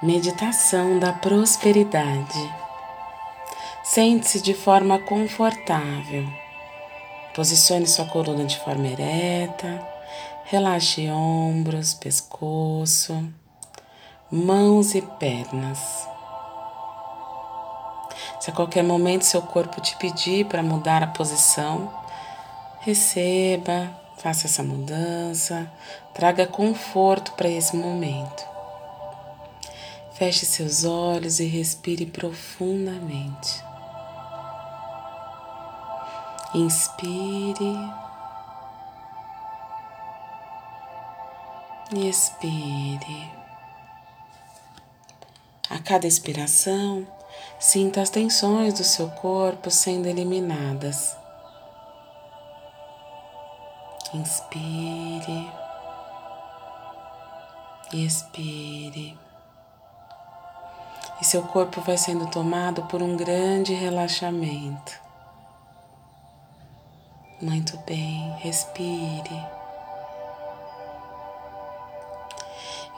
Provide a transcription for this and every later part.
Meditação da prosperidade. Sente-se de forma confortável. Posicione sua coluna de forma ereta. Relaxe ombros, pescoço, mãos e pernas. Se a qualquer momento seu corpo te pedir para mudar a posição, receba, faça essa mudança, traga conforto para esse momento. Feche seus olhos e respire profundamente. Inspire e expire. A cada expiração, sinta as tensões do seu corpo sendo eliminadas. Inspire e expire e seu corpo vai sendo tomado por um grande relaxamento. Muito bem, respire.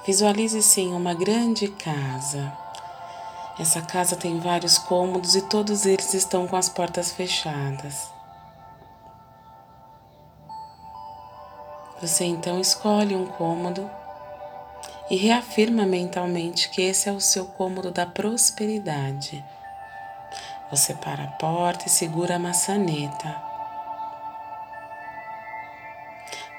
Visualize sim uma grande casa. Essa casa tem vários cômodos e todos eles estão com as portas fechadas. Você então escolhe um cômodo e reafirma mentalmente que esse é o seu cômodo da prosperidade. Você para a porta e segura a maçaneta.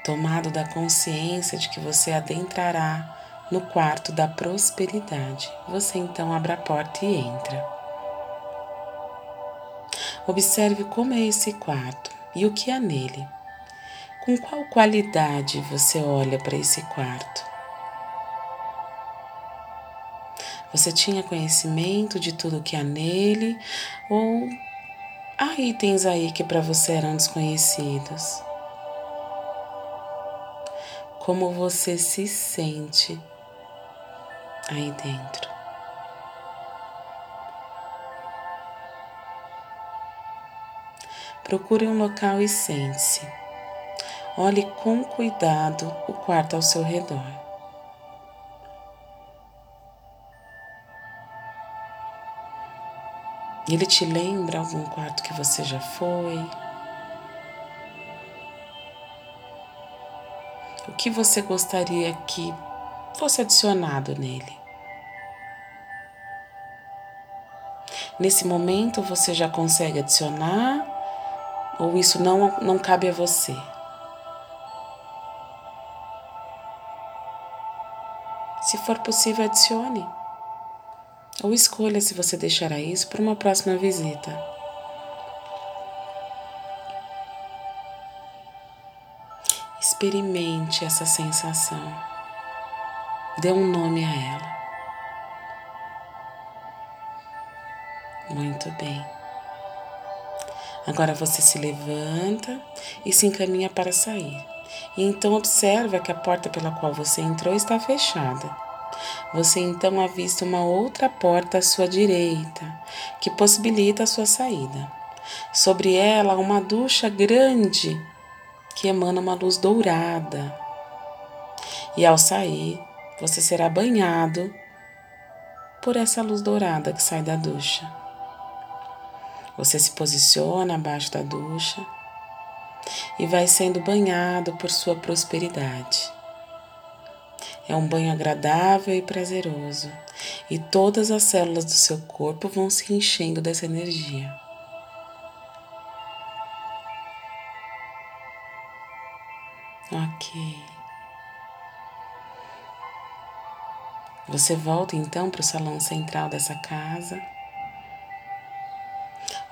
Tomado da consciência de que você adentrará no quarto da prosperidade, você então abre a porta e entra. Observe como é esse quarto e o que há nele. Com qual qualidade você olha para esse quarto? Você tinha conhecimento de tudo que há nele ou há itens aí que para você eram desconhecidos? Como você se sente aí dentro? Procure um local e sente-se. Olhe com cuidado o quarto ao seu redor. Ele te lembra algum quarto que você já foi? O que você gostaria que fosse adicionado nele? Nesse momento você já consegue adicionar ou isso não, não cabe a você? Se for possível, adicione. Ou escolha se você deixará isso para uma próxima visita. Experimente essa sensação. Dê um nome a ela. Muito bem. Agora você se levanta e se encaminha para sair. E então observa que a porta pela qual você entrou está fechada. Você então avista uma outra porta à sua direita, que possibilita a sua saída. Sobre ela, uma ducha grande que emana uma luz dourada. E ao sair, você será banhado por essa luz dourada que sai da ducha. Você se posiciona abaixo da ducha e vai sendo banhado por sua prosperidade. É um banho agradável e prazeroso, e todas as células do seu corpo vão se enchendo dessa energia. Ok. Você volta então para o salão central dessa casa.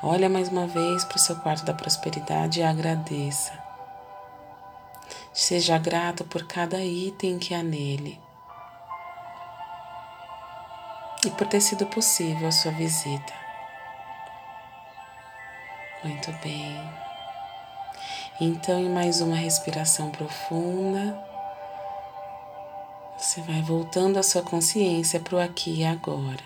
Olha mais uma vez para o seu quarto da prosperidade e agradeça. Seja grato por cada item que há nele e por ter sido possível a sua visita. Muito bem. Então, em mais uma respiração profunda, você vai voltando a sua consciência para o aqui e agora.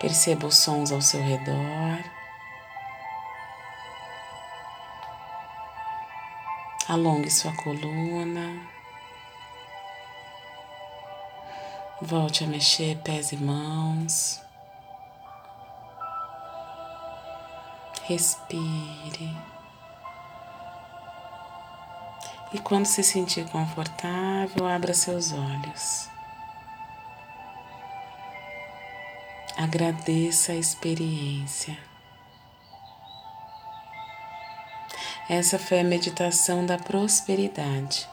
Perceba os sons ao seu redor. Alongue sua coluna. Volte a mexer pés e mãos. Respire. E quando se sentir confortável, abra seus olhos. Agradeça a experiência. Essa foi a meditação da prosperidade.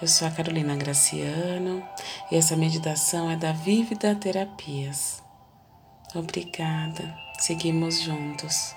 Eu sou a Carolina Graciano e essa meditação é da Vívida Terapias. Obrigada. Seguimos juntos.